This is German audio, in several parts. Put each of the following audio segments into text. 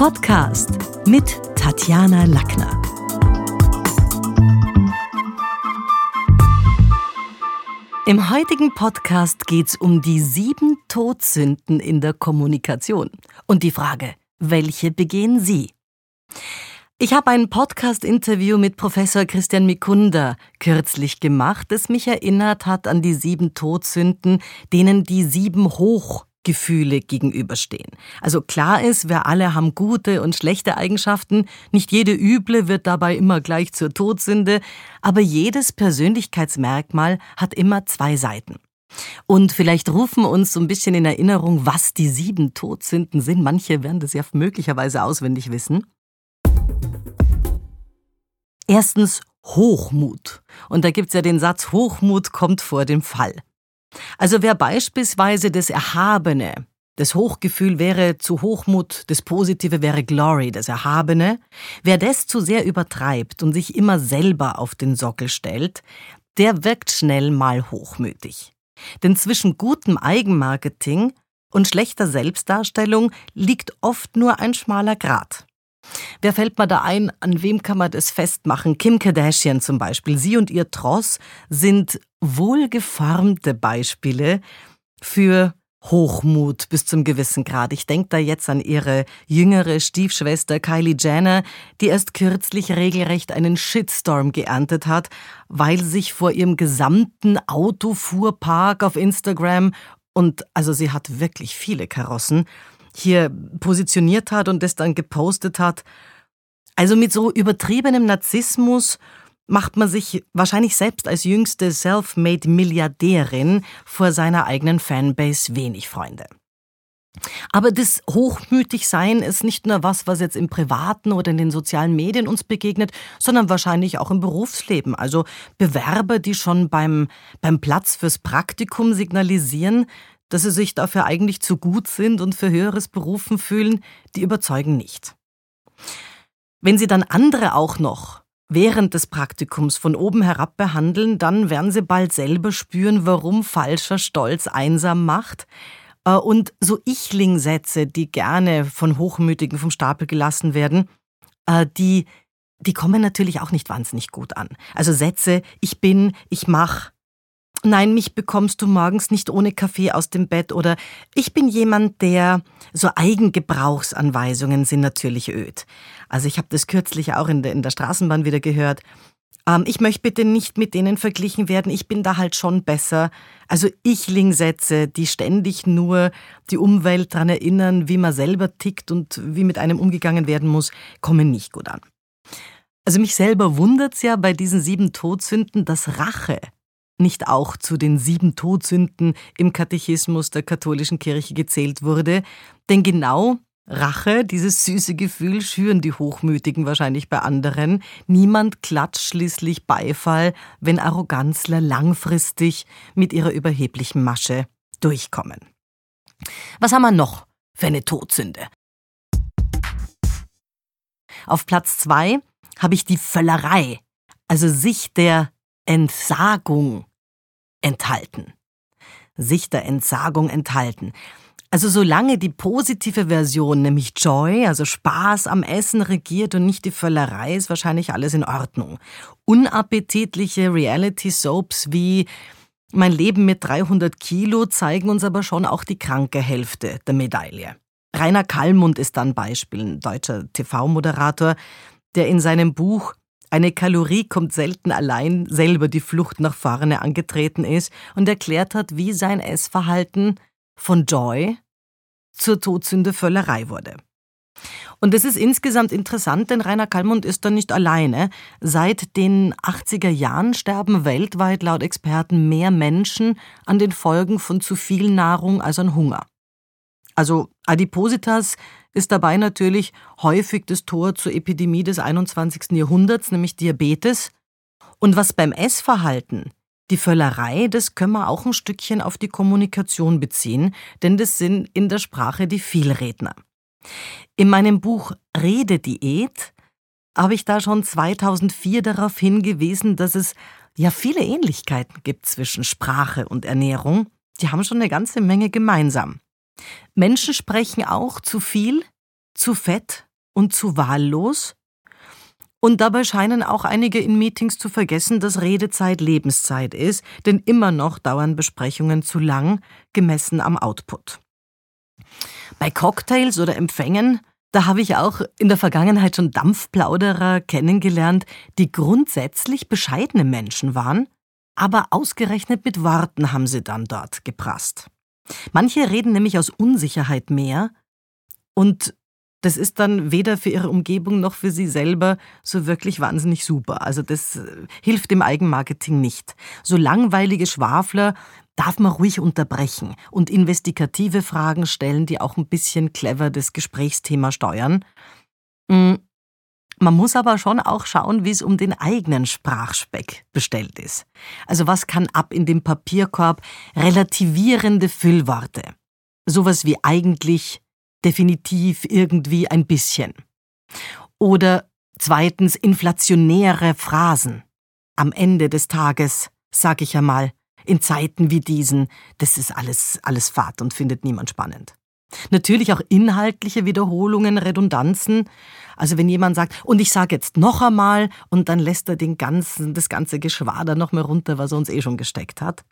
Podcast mit Tatjana Lackner. Im heutigen Podcast geht es um die sieben Todsünden in der Kommunikation und die Frage, welche begehen Sie? Ich habe ein Podcast-Interview mit Professor Christian Mikunda kürzlich gemacht, das mich erinnert hat an die sieben Todsünden, denen die sieben Hochgefühle gegenüberstehen. Also klar ist, wir alle haben gute und schlechte Eigenschaften, nicht jede üble wird dabei immer gleich zur Todsünde, aber jedes Persönlichkeitsmerkmal hat immer zwei Seiten. Und vielleicht rufen uns so ein bisschen in Erinnerung, was die sieben Todsünden sind. Manche werden das ja möglicherweise auswendig wissen. Erstens Hochmut. Und da gibt's ja den Satz, Hochmut kommt vor dem Fall. Also wer beispielsweise das Erhabene, das Hochgefühl wäre zu Hochmut, das Positive wäre Glory, das Erhabene, wer das zu sehr übertreibt und sich immer selber auf den Sockel stellt, der wirkt schnell mal hochmütig. Denn zwischen gutem Eigenmarketing und schlechter Selbstdarstellung liegt oft nur ein schmaler Grat. Wer fällt mir da ein? An wem kann man das festmachen? Kim Kardashian zum Beispiel. Sie und ihr Tross sind wohlgeformte Beispiele für Hochmut bis zum gewissen Grad. Ich denke da jetzt an ihre jüngere Stiefschwester Kylie Jenner, die erst kürzlich regelrecht einen Shitstorm geerntet hat, weil sich vor ihrem gesamten Autofuhrpark auf Instagram und also sie hat wirklich viele Karossen hier positioniert hat und das dann gepostet hat. Also mit so übertriebenem Narzissmus macht man sich wahrscheinlich selbst als jüngste self-made Milliardärin vor seiner eigenen Fanbase wenig Freunde. Aber das Hochmütigsein ist nicht nur was, was jetzt im Privaten oder in den sozialen Medien uns begegnet, sondern wahrscheinlich auch im Berufsleben. Also Bewerber, die schon beim, beim Platz fürs Praktikum signalisieren, dass sie sich dafür eigentlich zu gut sind und für höheres berufen fühlen, die überzeugen nicht. Wenn sie dann andere auch noch während des Praktikums von oben herab behandeln, dann werden sie bald selber spüren, warum falscher Stolz einsam macht. Äh, und so Ichling-Sätze, die gerne von Hochmütigen vom Stapel gelassen werden, äh, die, die kommen natürlich auch nicht wahnsinnig gut an. Also Sätze, ich bin, ich mach, Nein, mich bekommst du morgens nicht ohne Kaffee aus dem Bett oder ich bin jemand, der so Eigengebrauchsanweisungen sind natürlich öd. Also ich habe das kürzlich auch in der, in der Straßenbahn wieder gehört. Ähm, ich möchte bitte nicht mit denen verglichen werden, ich bin da halt schon besser. Also Ich-Ling-Sätze, die ständig nur die Umwelt daran erinnern, wie man selber tickt und wie mit einem umgegangen werden muss, kommen nicht gut an. Also mich selber wundert's ja bei diesen sieben Todsünden, dass Rache nicht auch zu den sieben Todsünden im Katechismus der katholischen Kirche gezählt wurde, denn genau Rache, dieses süße Gefühl, schüren die Hochmütigen wahrscheinlich bei anderen. Niemand klatscht schließlich Beifall, wenn Arroganzler langfristig mit ihrer überheblichen Masche durchkommen. Was haben wir noch für eine Todsünde? Auf Platz zwei habe ich die Völlerei, also sich der Entsagung enthalten. Sich der Entsagung enthalten. Also solange die positive Version, nämlich Joy, also Spaß am Essen regiert und nicht die Völlerei, ist wahrscheinlich alles in Ordnung. Unappetitliche Reality-Soaps wie Mein Leben mit 300 Kilo zeigen uns aber schon auch die kranke Hälfte der Medaille. Rainer Kallmund ist dann Beispiel, ein deutscher TV-Moderator, der in seinem Buch eine Kalorie kommt selten allein selber die Flucht nach vorne angetreten ist und erklärt hat, wie sein Essverhalten von Joy zur Todsünde Völlerei wurde. Und es ist insgesamt interessant, denn Rainer Kallmund ist da nicht alleine. Seit den 80er Jahren sterben weltweit laut Experten mehr Menschen an den Folgen von zu viel Nahrung als an Hunger. Also Adipositas ist dabei natürlich häufig das Tor zur Epidemie des 21. Jahrhunderts, nämlich Diabetes. Und was beim Essverhalten, die Völlerei, das können wir auch ein Stückchen auf die Kommunikation beziehen, denn das sind in der Sprache die Vielredner. In meinem Buch Redediät habe ich da schon 2004 darauf hingewiesen, dass es ja viele Ähnlichkeiten gibt zwischen Sprache und Ernährung. Die haben schon eine ganze Menge gemeinsam. Menschen sprechen auch zu viel, zu fett und zu wahllos? Und dabei scheinen auch einige in Meetings zu vergessen, dass Redezeit Lebenszeit ist, denn immer noch dauern Besprechungen zu lang, gemessen am Output. Bei Cocktails oder Empfängen, da habe ich auch in der Vergangenheit schon Dampfplauderer kennengelernt, die grundsätzlich bescheidene Menschen waren, aber ausgerechnet mit Worten haben sie dann dort geprasst. Manche reden nämlich aus Unsicherheit mehr und das ist dann weder für ihre Umgebung noch für sie selber so wirklich wahnsinnig super. Also das äh, hilft dem Eigenmarketing nicht. So langweilige Schwafler darf man ruhig unterbrechen und investigative Fragen stellen, die auch ein bisschen clever das Gesprächsthema steuern. Man muss aber schon auch schauen, wie es um den eigenen Sprachspeck bestellt ist. Also was kann ab in dem Papierkorb relativierende Füllworte? Sowas wie eigentlich, definitiv, irgendwie, ein bisschen. Oder zweitens inflationäre Phrasen. Am Ende des Tages, sag ich einmal, in Zeiten wie diesen, das ist alles, alles Fahrt und findet niemand spannend. Natürlich auch inhaltliche Wiederholungen, Redundanzen. Also wenn jemand sagt, und ich sage jetzt noch einmal, und dann lässt er den ganzen, das ganze Geschwader noch mal runter, was er uns eh schon gesteckt hat.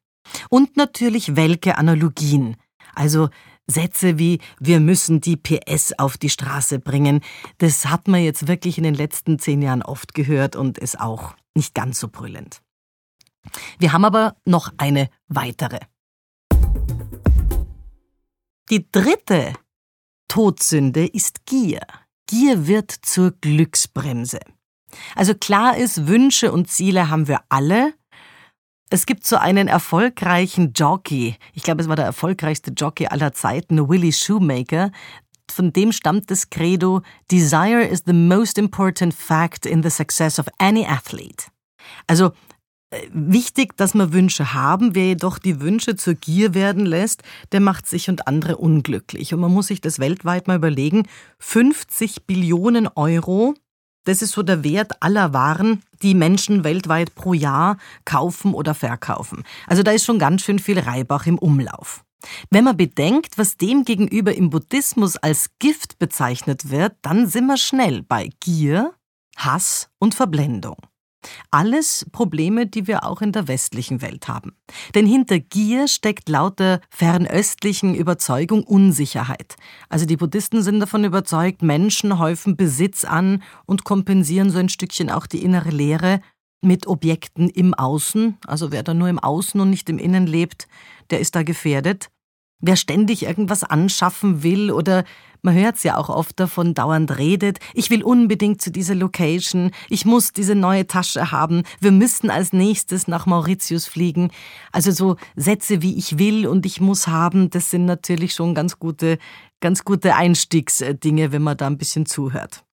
Und natürlich welke Analogien. Also Sätze wie wir müssen die PS auf die Straße bringen, das hat man jetzt wirklich in den letzten zehn Jahren oft gehört und ist auch nicht ganz so brüllend. Wir haben aber noch eine weitere. Die dritte Todsünde ist Gier. Gier wird zur Glücksbremse. Also klar ist, Wünsche und Ziele haben wir alle. Es gibt so einen erfolgreichen Jockey, ich glaube, es war der erfolgreichste Jockey aller Zeiten, Willie Shoemaker, von dem stammt das Credo Desire is the most important fact in the success of any athlete. Also Wichtig, dass wir Wünsche haben. Wer jedoch die Wünsche zur Gier werden lässt, der macht sich und andere unglücklich. Und man muss sich das weltweit mal überlegen. 50 Billionen Euro, das ist so der Wert aller Waren, die Menschen weltweit pro Jahr kaufen oder verkaufen. Also da ist schon ganz schön viel Reibach im Umlauf. Wenn man bedenkt, was dem gegenüber im Buddhismus als Gift bezeichnet wird, dann sind wir schnell bei Gier, Hass und Verblendung. Alles Probleme, die wir auch in der westlichen Welt haben. Denn hinter Gier steckt laut der fernöstlichen Überzeugung Unsicherheit. Also die Buddhisten sind davon überzeugt, Menschen häufen Besitz an und kompensieren so ein Stückchen auch die innere Leere mit Objekten im Außen. Also wer da nur im Außen und nicht im Innen lebt, der ist da gefährdet. Wer ständig irgendwas anschaffen will oder man hört es ja auch oft davon, dauernd redet, ich will unbedingt zu dieser Location, ich muss diese neue Tasche haben, wir müssen als nächstes nach Mauritius fliegen. Also so Sätze wie ich will und ich muss haben, das sind natürlich schon ganz gute, ganz gute Einstiegsdinge, wenn man da ein bisschen zuhört.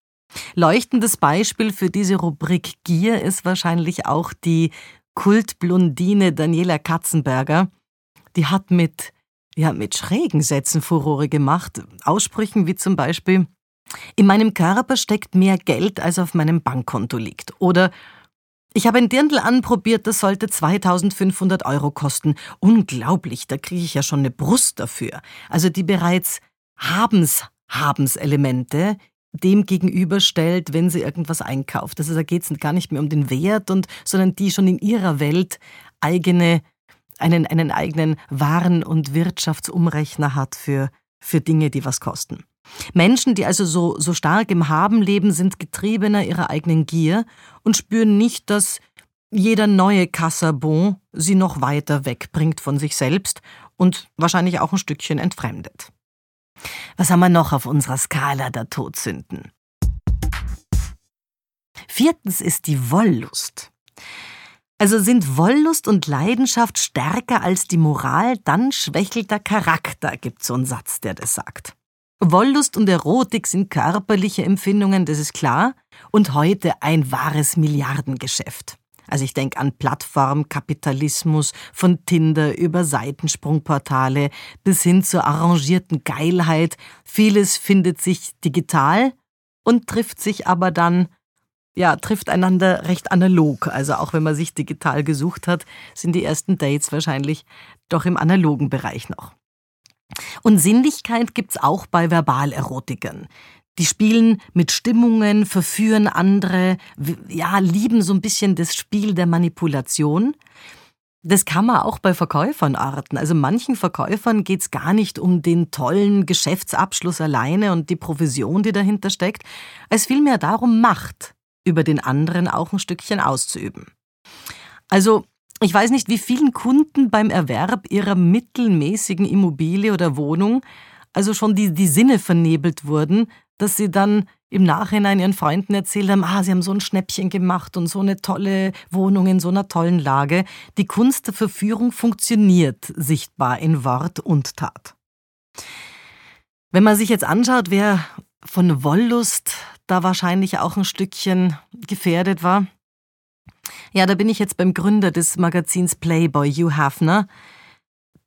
Leuchtendes Beispiel für diese Rubrik Gier ist wahrscheinlich auch die Kultblondine Daniela Katzenberger. Die hat mit ja, mit schrägen Sätzen Furore gemacht. Aussprüchen wie zum Beispiel, in meinem Körper steckt mehr Geld, als auf meinem Bankkonto liegt. Oder ich habe ein Dirndl anprobiert, das sollte 2500 Euro kosten. Unglaublich, da kriege ich ja schon eine Brust dafür. Also die bereits Habens, Habenselemente dem gegenüberstellt, wenn sie irgendwas einkauft. Also da geht es gar nicht mehr um den Wert, und, sondern die schon in ihrer Welt eigene einen, einen eigenen Waren- und Wirtschaftsumrechner hat für, für Dinge, die was kosten. Menschen, die also so, so stark im Haben leben, sind getriebener ihrer eigenen Gier und spüren nicht, dass jeder neue Kassabon sie noch weiter wegbringt von sich selbst und wahrscheinlich auch ein Stückchen entfremdet. Was haben wir noch auf unserer Skala der Todsünden? Viertens ist die Wollust. Also sind Wollust und Leidenschaft stärker als die Moral, dann schwächelt der Charakter, gibt so einen Satz, der das sagt. Wollust und Erotik sind körperliche Empfindungen, das ist klar, und heute ein wahres Milliardengeschäft. Also ich denke an Plattformkapitalismus, von Tinder über Seitensprungportale bis hin zur arrangierten Geilheit. Vieles findet sich digital und trifft sich aber dann ja, trifft einander recht analog. Also auch wenn man sich digital gesucht hat, sind die ersten Dates wahrscheinlich doch im analogen Bereich noch. Und Sinnlichkeit gibt's auch bei Verbalerotikern. Die spielen mit Stimmungen, verführen andere, ja, lieben so ein bisschen das Spiel der Manipulation. Das kann man auch bei Verkäufern arten. Also manchen Verkäufern geht's gar nicht um den tollen Geschäftsabschluss alleine und die Provision, die dahinter steckt, als vielmehr darum, Macht über den anderen auch ein Stückchen auszuüben. Also ich weiß nicht, wie vielen Kunden beim Erwerb ihrer mittelmäßigen Immobilie oder Wohnung also schon die, die Sinne vernebelt wurden, dass sie dann im Nachhinein ihren Freunden erzählt haben, ah, sie haben so ein Schnäppchen gemacht und so eine tolle Wohnung in so einer tollen Lage. Die Kunst der Verführung funktioniert sichtbar in Wort und Tat. Wenn man sich jetzt anschaut, wer von Wollust da wahrscheinlich auch ein Stückchen gefährdet war, ja, da bin ich jetzt beim Gründer des Magazins Playboy, Hugh Hafner,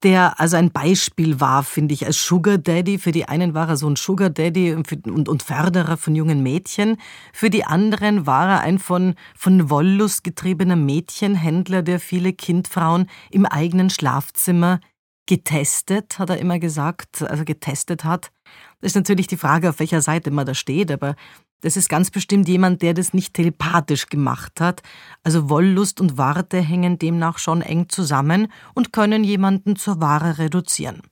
der also ein Beispiel war, finde ich, als Sugar Daddy. Für die einen war er so ein Sugar Daddy und, und Förderer von jungen Mädchen. Für die anderen war er ein von, von Wollust getriebener Mädchenhändler, der viele Kindfrauen im eigenen Schlafzimmer getestet, hat er immer gesagt, also getestet hat. Das ist natürlich die Frage, auf welcher Seite man da steht, aber das ist ganz bestimmt jemand, der das nicht telepathisch gemacht hat. Also Wollust und Warte hängen demnach schon eng zusammen und können jemanden zur Ware reduzieren.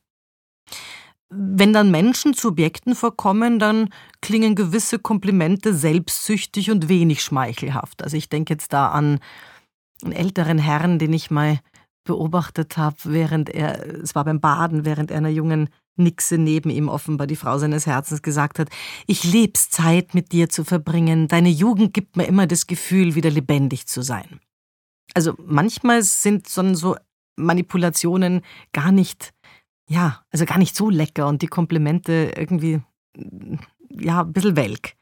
Wenn dann Menschen zu Objekten vorkommen, dann klingen gewisse Komplimente selbstsüchtig und wenig schmeichelhaft. Also ich denke jetzt da an einen älteren Herrn, den ich mal beobachtet habe, während er, es war beim Baden, während er einer jungen Nixe neben ihm offenbar die Frau seines Herzens gesagt hat, ich leb's Zeit mit dir zu verbringen, deine Jugend gibt mir immer das Gefühl, wieder lebendig zu sein. Also manchmal sind so Manipulationen gar nicht, ja, also gar nicht so lecker und die Komplimente irgendwie, ja, ein bisschen welk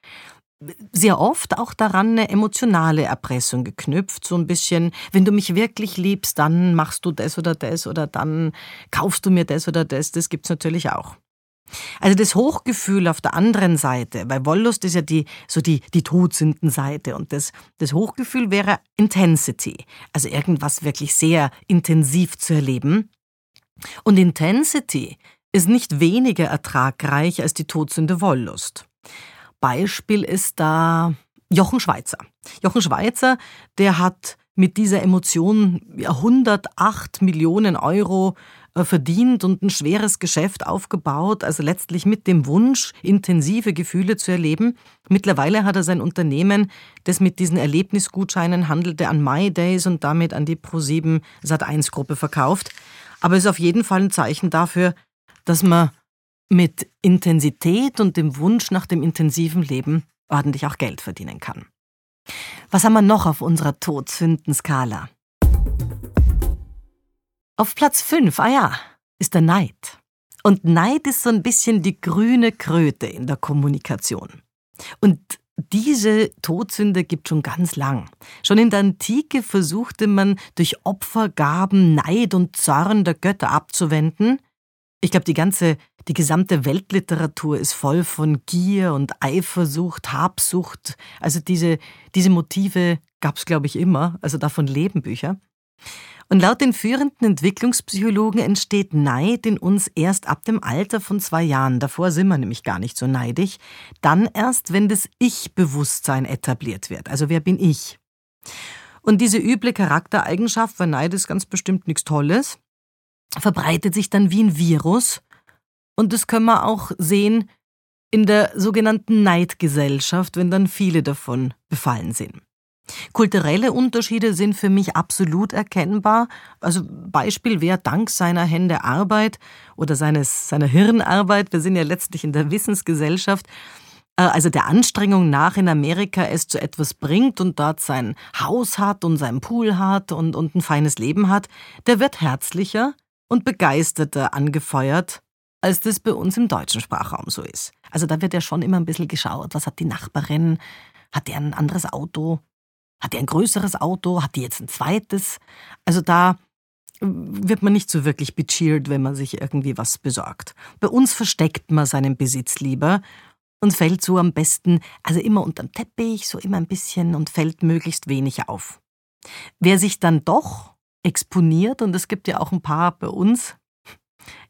sehr oft auch daran eine emotionale Erpressung geknüpft, so ein bisschen, wenn du mich wirklich liebst, dann machst du das oder das oder dann kaufst du mir das oder das, das gibt's natürlich auch. Also das Hochgefühl auf der anderen Seite, weil Wollust ist ja die, so die, die Todsündenseite und das, das Hochgefühl wäre Intensity, also irgendwas wirklich sehr intensiv zu erleben. Und Intensity ist nicht weniger ertragreich als die Todsünde Wollust. Beispiel ist da Jochen Schweizer. Jochen Schweizer, der hat mit dieser Emotion 108 Millionen Euro äh, verdient und ein schweres Geschäft aufgebaut, also letztlich mit dem Wunsch, intensive Gefühle zu erleben. Mittlerweile hat er sein Unternehmen, das mit diesen Erlebnisgutscheinen handelte, an My Days und damit an die Pro7 Sat1 Gruppe verkauft. Aber es ist auf jeden Fall ein Zeichen dafür, dass man mit Intensität und dem Wunsch nach dem intensiven Leben ordentlich auch Geld verdienen kann. Was haben wir noch auf unserer Todsündenskala? Auf Platz 5, ah ja, ist der Neid. Und Neid ist so ein bisschen die grüne Kröte in der Kommunikation. Und diese Todsünde gibt schon ganz lang. Schon in der Antike versuchte man durch Opfergaben Neid und Zorn der Götter abzuwenden. Ich glaube, die ganze die gesamte Weltliteratur ist voll von Gier und Eifersucht, Habsucht. Also diese, diese Motive gab es, glaube ich, immer. Also davon leben Bücher. Und laut den führenden Entwicklungspsychologen entsteht Neid in uns erst ab dem Alter von zwei Jahren. Davor sind wir nämlich gar nicht so neidig. Dann erst, wenn das Ich-Bewusstsein etabliert wird. Also wer bin ich? Und diese üble Charaktereigenschaft, weil Neid ist ganz bestimmt nichts Tolles, verbreitet sich dann wie ein Virus und das können wir auch sehen in der sogenannten Neidgesellschaft, wenn dann viele davon befallen sind. Kulturelle Unterschiede sind für mich absolut erkennbar. Also Beispiel, wer dank seiner Hände Arbeit oder seines, seiner Hirnarbeit, wir sind ja letztlich in der Wissensgesellschaft, äh, also der Anstrengung nach in Amerika es zu etwas bringt und dort sein Haus hat und sein Pool hat und, und ein feines Leben hat, der wird herzlicher und begeisterter angefeuert als das bei uns im deutschen Sprachraum so ist. Also da wird ja schon immer ein bisschen geschaut, was hat die Nachbarin, hat die ein anderes Auto, hat die ein größeres Auto, hat die jetzt ein zweites? Also da wird man nicht so wirklich becheert, wenn man sich irgendwie was besorgt. Bei uns versteckt man seinen Besitz lieber und fällt so am besten, also immer unterm Teppich, so immer ein bisschen und fällt möglichst wenig auf. Wer sich dann doch exponiert, und es gibt ja auch ein paar bei uns,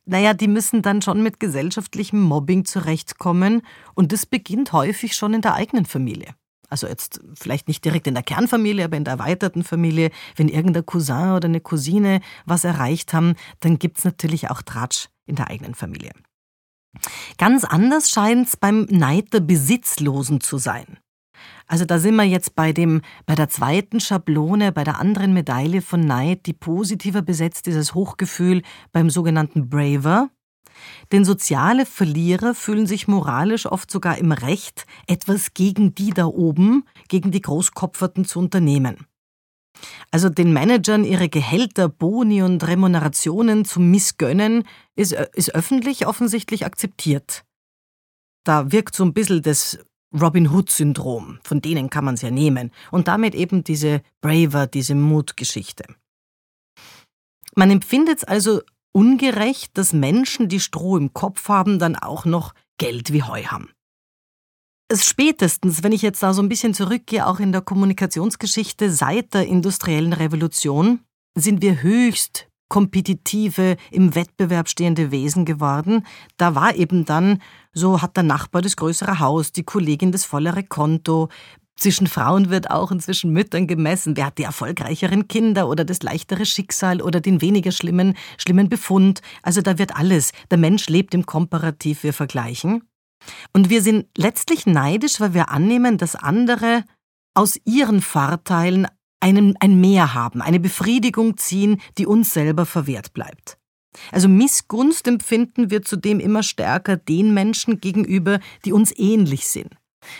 naja, die müssen dann schon mit gesellschaftlichem Mobbing zurechtkommen und das beginnt häufig schon in der eigenen Familie. Also jetzt vielleicht nicht direkt in der Kernfamilie, aber in der erweiterten Familie. Wenn irgendein Cousin oder eine Cousine was erreicht haben, dann gibt's natürlich auch Tratsch in der eigenen Familie. Ganz anders scheint's beim Neid der Besitzlosen zu sein. Also da sind wir jetzt bei dem, bei der zweiten Schablone, bei der anderen Medaille von Neid, die positiver besetzt ist als Hochgefühl beim sogenannten Braver. Denn soziale Verlierer fühlen sich moralisch oft sogar im Recht, etwas gegen die da oben, gegen die Großkopferten zu unternehmen. Also den Managern ihre Gehälter, Boni und Remunerationen zu missgönnen, ist, ist öffentlich offensichtlich akzeptiert. Da wirkt so ein bisschen das Robin Hood-Syndrom, von denen kann man es ja nehmen, und damit eben diese Braver, diese Mutgeschichte. Man empfindet es also ungerecht, dass Menschen, die Stroh im Kopf haben, dann auch noch Geld wie Heu haben. Es spätestens, wenn ich jetzt da so ein bisschen zurückgehe, auch in der Kommunikationsgeschichte seit der industriellen Revolution, sind wir höchst kompetitive, im Wettbewerb stehende Wesen geworden. Da war eben dann, so hat der Nachbar das größere Haus, die Kollegin das vollere Konto. Zwischen Frauen wird auch inzwischen Müttern gemessen, wer hat die erfolgreicheren Kinder oder das leichtere Schicksal oder den weniger schlimmen, schlimmen Befund. Also da wird alles. Der Mensch lebt im Komparativ, wir vergleichen. Und wir sind letztlich neidisch, weil wir annehmen, dass andere aus ihren Vorteilen einen, ein Mehr haben, eine Befriedigung ziehen, die uns selber verwehrt bleibt. Also Missgunst empfinden wir zudem immer stärker den Menschen gegenüber, die uns ähnlich sind.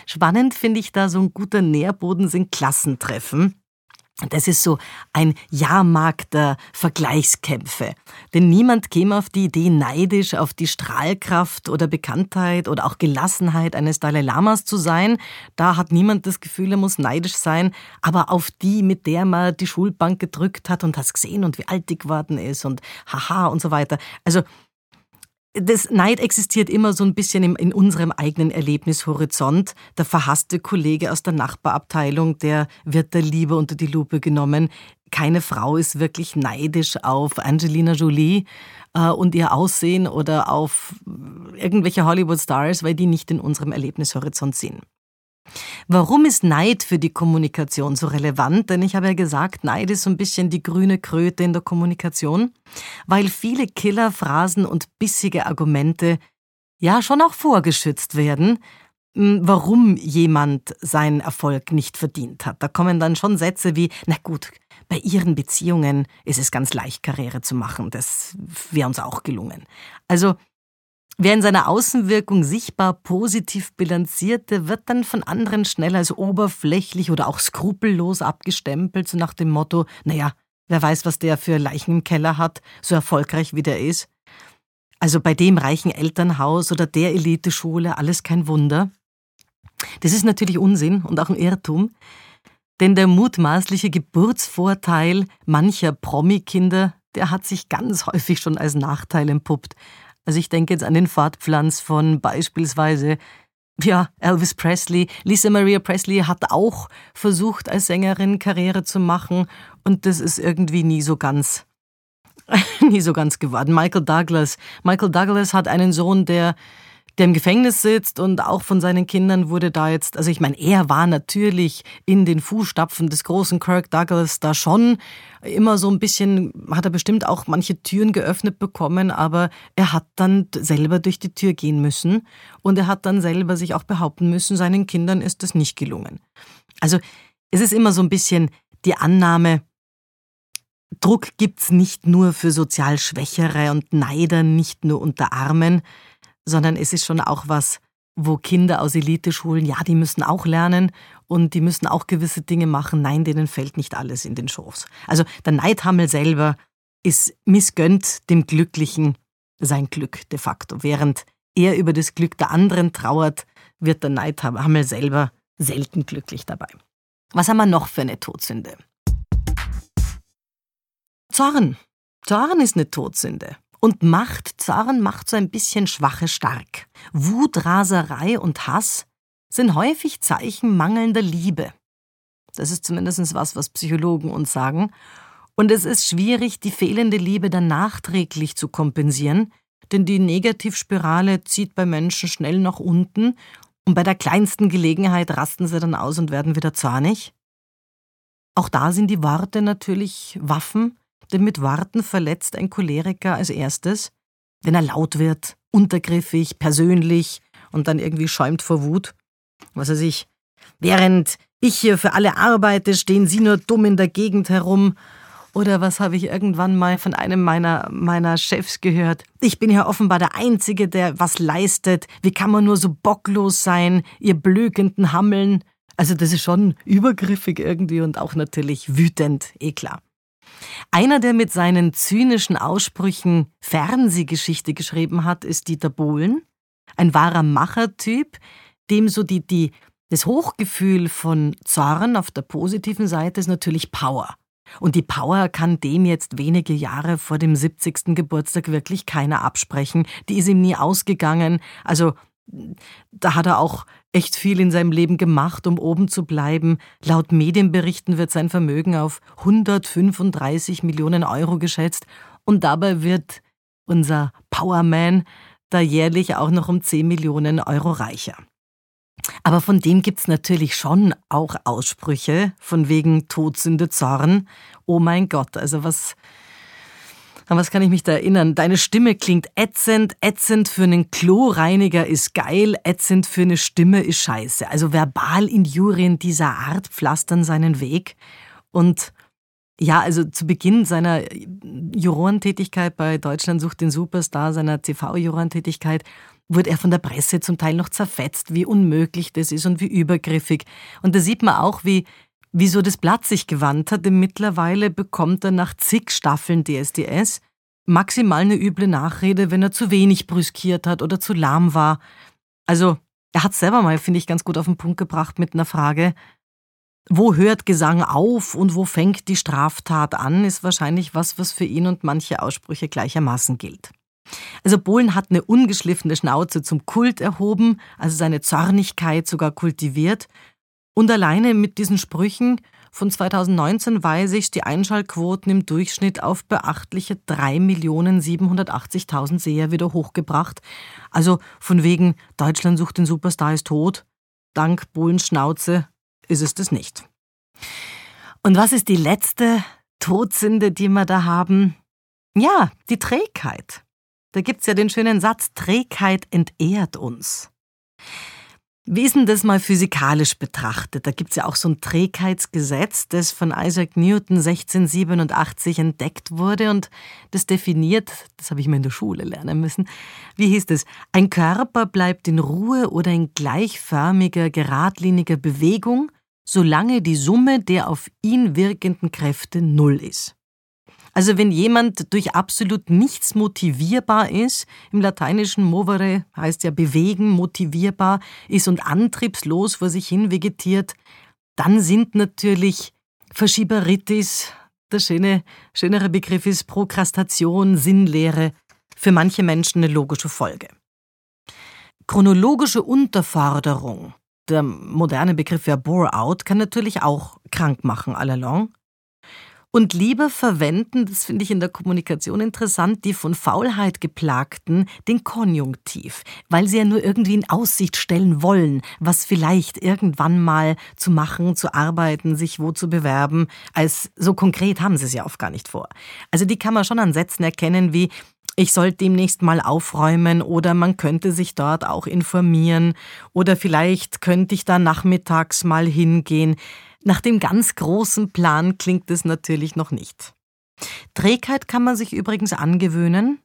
Spannend finde ich da so ein guter Nährboden sind Klassentreffen. Das ist so ein Jahrmarkt der Vergleichskämpfe. Denn niemand käme auf die Idee, neidisch auf die Strahlkraft oder Bekanntheit oder auch Gelassenheit eines Dalai Lamas zu sein. Da hat niemand das Gefühl, er muss neidisch sein. Aber auf die, mit der man die Schulbank gedrückt hat und hat gesehen und wie alt die geworden ist und haha und so weiter. Also das Neid existiert immer so ein bisschen im, in unserem eigenen Erlebnishorizont. Der verhasste Kollege aus der Nachbarabteilung, der wird der Liebe unter die Lupe genommen. Keine Frau ist wirklich neidisch auf Angelina Jolie äh, und ihr Aussehen oder auf irgendwelche Hollywood-Stars, weil die nicht in unserem Erlebnishorizont sind. Warum ist Neid für die Kommunikation so relevant? Denn ich habe ja gesagt, Neid ist so ein bisschen die grüne Kröte in der Kommunikation, weil viele Killerphrasen und bissige Argumente ja schon auch vorgeschützt werden, hm, warum jemand seinen Erfolg nicht verdient hat. Da kommen dann schon Sätze wie, na gut, bei ihren Beziehungen ist es ganz leicht, Karriere zu machen. Das wäre uns auch gelungen. Also Wer in seiner Außenwirkung sichtbar positiv bilanzierte, wird dann von anderen schnell als oberflächlich oder auch skrupellos abgestempelt, so nach dem Motto, naja, wer weiß, was der für Leichen im Keller hat, so erfolgreich wie der ist. Also bei dem reichen Elternhaus oder der Eliteschule alles kein Wunder. Das ist natürlich Unsinn und auch ein Irrtum, denn der mutmaßliche Geburtsvorteil mancher Promi-Kinder, der hat sich ganz häufig schon als Nachteil entpuppt. Also ich denke jetzt an den Fortpflanz von beispielsweise ja, Elvis Presley. Lisa Maria Presley hat auch versucht, als Sängerin Karriere zu machen und das ist irgendwie nie so ganz, nie so ganz geworden. Michael Douglas. Michael Douglas hat einen Sohn, der der im Gefängnis sitzt und auch von seinen Kindern wurde da jetzt, also ich meine, er war natürlich in den Fußstapfen des großen Kirk Douglas da schon immer so ein bisschen, hat er bestimmt auch manche Türen geöffnet bekommen, aber er hat dann selber durch die Tür gehen müssen und er hat dann selber sich auch behaupten müssen, seinen Kindern ist das nicht gelungen. Also es ist immer so ein bisschen die Annahme, Druck gibt's nicht nur für sozial Schwächere und Neider, nicht nur unter Armen sondern es ist schon auch was, wo Kinder aus Eliteschulen, ja, die müssen auch lernen und die müssen auch gewisse Dinge machen. Nein, denen fällt nicht alles in den Schoß. Also der Neidhammel selber ist missgönnt dem Glücklichen sein Glück de facto. Während er über das Glück der anderen trauert, wird der Neidhammel selber selten glücklich dabei. Was haben wir noch für eine Todsünde? Zorn. Zorn ist eine Todsünde. Und Macht, Zorn macht so ein bisschen Schwache stark. Wut, Raserei und Hass sind häufig Zeichen mangelnder Liebe. Das ist zumindest was, was Psychologen uns sagen. Und es ist schwierig, die fehlende Liebe dann nachträglich zu kompensieren, denn die Negativspirale zieht bei Menschen schnell nach unten und bei der kleinsten Gelegenheit rasten sie dann aus und werden wieder zornig. Auch da sind die Worte natürlich Waffen, denn mit Worten verletzt ein Choleriker als erstes, wenn er laut wird, untergriffig, persönlich und dann irgendwie schäumt vor Wut. Was er sich, während ich hier für alle arbeite, stehen Sie nur dumm in der Gegend herum oder was habe ich irgendwann mal von einem meiner, meiner Chefs gehört? Ich bin ja offenbar der Einzige, der was leistet. Wie kann man nur so bocklos sein, ihr blökenden Hammeln? Also das ist schon übergriffig irgendwie und auch natürlich wütend, eh klar. Einer, der mit seinen zynischen Aussprüchen Fernsehgeschichte geschrieben hat, ist Dieter Bohlen. Ein wahrer Machertyp, dem so die, die, das Hochgefühl von Zorn auf der positiven Seite ist natürlich Power. Und die Power kann dem jetzt wenige Jahre vor dem 70. Geburtstag wirklich keiner absprechen. Die ist ihm nie ausgegangen. Also da hat er auch echt viel in seinem Leben gemacht, um oben zu bleiben. Laut Medienberichten wird sein Vermögen auf 135 Millionen Euro geschätzt. Und dabei wird unser Powerman da jährlich auch noch um 10 Millionen Euro reicher. Aber von dem gibt's natürlich schon auch Aussprüche, von wegen Todsünde, Zorn. Oh mein Gott, also was, an was kann ich mich da erinnern? Deine Stimme klingt ätzend, ätzend für einen Kloreiniger ist geil, ätzend für eine Stimme ist scheiße. Also Verbalinjurien dieser Art pflastern seinen Weg. Und ja, also zu Beginn seiner Jurorentätigkeit bei Deutschland sucht den Superstar, seiner TV-Jurorentätigkeit, wurde er von der Presse zum Teil noch zerfetzt, wie unmöglich das ist und wie übergriffig. Und da sieht man auch, wie, wie so das Blatt sich gewandt hat, denn mittlerweile bekommt er nach zig Staffeln DSDS maximal eine üble Nachrede, wenn er zu wenig brüskiert hat oder zu lahm war. Also, er hat selber mal, finde ich, ganz gut auf den Punkt gebracht mit einer Frage, wo hört Gesang auf und wo fängt die Straftat an, ist wahrscheinlich was, was für ihn und manche Aussprüche gleichermaßen gilt. Also Bohlen hat eine ungeschliffene Schnauze zum Kult erhoben, also seine Zornigkeit sogar kultiviert. Und alleine mit diesen Sprüchen von 2019 weise ich die Einschaltquoten im Durchschnitt auf beachtliche 3.780.000 Seher wieder hochgebracht. Also von wegen Deutschland sucht den Superstar ist tot. Dank Bohlens Schnauze ist es das nicht. Und was ist die letzte Todsünde, die wir da haben? Ja, die Trägheit. Da gibt's ja den schönen Satz, Trägheit entehrt uns. Wie ist denn das mal physikalisch betrachtet? Da gibt's ja auch so ein Trägheitsgesetz, das von Isaac Newton 1687 entdeckt wurde und das definiert, das habe ich mal in der Schule lernen müssen, wie hieß es? Ein Körper bleibt in Ruhe oder in gleichförmiger, geradliniger Bewegung, solange die Summe der auf ihn wirkenden Kräfte null ist. Also wenn jemand durch absolut nichts motivierbar ist, im lateinischen movere heißt ja bewegen, motivierbar ist und antriebslos vor sich hin vegetiert, dann sind natürlich Verschieberitis, der schöne, schönere Begriff ist Prokrastation, Sinnlehre, für manche Menschen eine logische Folge. Chronologische Unterforderung, der moderne Begriff ja Bore-out, kann natürlich auch krank machen, allalong. Und lieber verwenden, das finde ich in der Kommunikation interessant, die von Faulheit geplagten den Konjunktiv, weil sie ja nur irgendwie in Aussicht stellen wollen, was vielleicht irgendwann mal zu machen, zu arbeiten, sich wo zu bewerben, als so konkret haben sie es ja oft gar nicht vor. Also die kann man schon an Sätzen erkennen wie ich sollte demnächst mal aufräumen oder man könnte sich dort auch informieren oder vielleicht könnte ich da nachmittags mal hingehen. Nach dem ganz großen Plan klingt es natürlich noch nicht. Trägheit kann man sich übrigens angewöhnen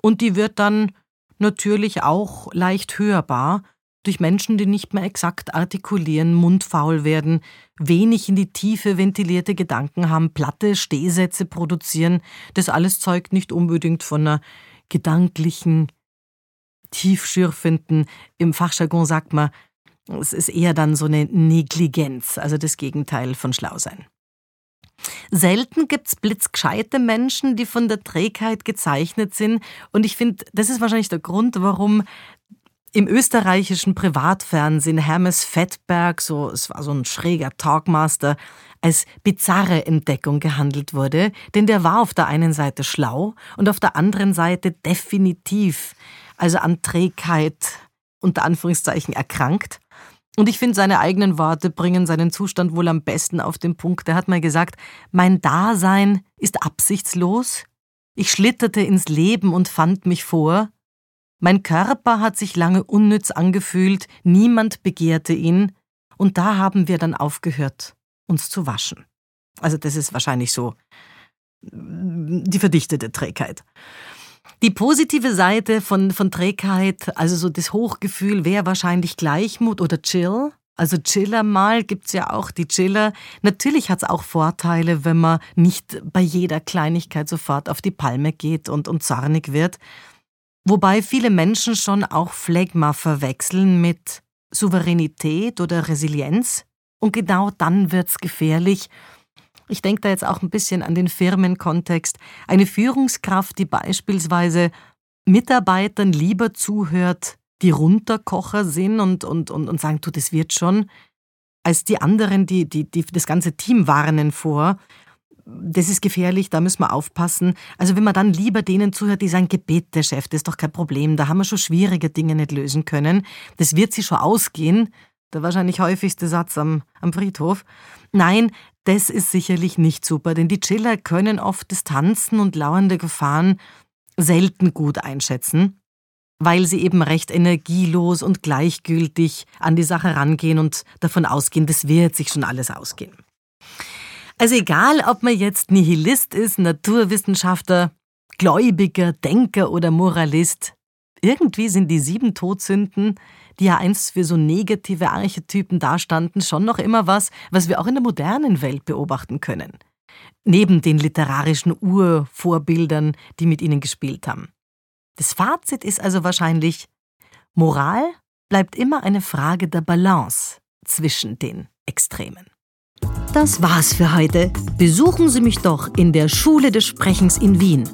und die wird dann natürlich auch leicht hörbar durch Menschen, die nicht mehr exakt artikulieren, mundfaul werden, wenig in die Tiefe ventilierte Gedanken haben, platte Stehsätze produzieren. Das alles zeugt nicht unbedingt von einer gedanklichen, tiefschürfenden, im Fachjargon sagt man, es ist eher dann so eine Negligenz, also das Gegenteil von Schlausein. Selten gibt's blitzgescheite Menschen, die von der Trägheit gezeichnet sind. Und ich finde, das ist wahrscheinlich der Grund, warum im österreichischen Privatfernsehen Hermes Fettberg, so, es war so ein schräger Talkmaster, als bizarre Entdeckung gehandelt wurde, denn der war auf der einen Seite schlau und auf der anderen Seite definitiv, also an Trägheit unter Anführungszeichen erkrankt. Und ich finde, seine eigenen Worte bringen seinen Zustand wohl am besten auf den Punkt. Er hat mal gesagt, mein Dasein ist absichtslos. Ich schlitterte ins Leben und fand mich vor. Mein Körper hat sich lange unnütz angefühlt, niemand begehrte ihn, und da haben wir dann aufgehört, uns zu waschen. Also das ist wahrscheinlich so die verdichtete Trägheit. Die positive Seite von, von Trägheit, also so das Hochgefühl, wäre wahrscheinlich Gleichmut oder Chill. Also Chiller mal gibt's ja auch die Chiller. Natürlich hat's auch Vorteile, wenn man nicht bei jeder Kleinigkeit sofort auf die Palme geht und, und zornig wird. Wobei viele Menschen schon auch Phlegma verwechseln mit Souveränität oder Resilienz. Und genau dann wird's gefährlich, ich denke da jetzt auch ein bisschen an den Firmenkontext. Eine Führungskraft, die beispielsweise Mitarbeitern lieber zuhört, die Runterkocher sind und, und, und, und sagen, du, das wird schon, als die anderen, die, die, die das ganze Team warnen vor. Das ist gefährlich, da müssen wir aufpassen. Also wenn man dann lieber denen zuhört, die sagen, Gebet, der Chef, das ist doch kein Problem, da haben wir schon schwierige Dinge nicht lösen können. Das wird sie schon ausgehen. Der wahrscheinlich häufigste Satz am, am Friedhof. Nein, das ist sicherlich nicht super, denn die Chiller können oft Distanzen und lauernde Gefahren selten gut einschätzen, weil sie eben recht energielos und gleichgültig an die Sache rangehen und davon ausgehen, das wird sich schon alles ausgehen. Also egal, ob man jetzt Nihilist ist, Naturwissenschaftler, Gläubiger, Denker oder Moralist, irgendwie sind die sieben Todsünden die ja einst für so negative Archetypen dastanden, schon noch immer was, was wir auch in der modernen Welt beobachten können. Neben den literarischen Urvorbildern, die mit ihnen gespielt haben. Das Fazit ist also wahrscheinlich, Moral bleibt immer eine Frage der Balance zwischen den Extremen. Das war's für heute. Besuchen Sie mich doch in der Schule des Sprechens in Wien.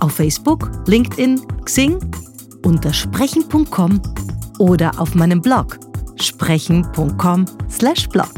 Auf Facebook, LinkedIn, Xing, unter sprechen.com oder auf meinem Blog sprechen.com/blog.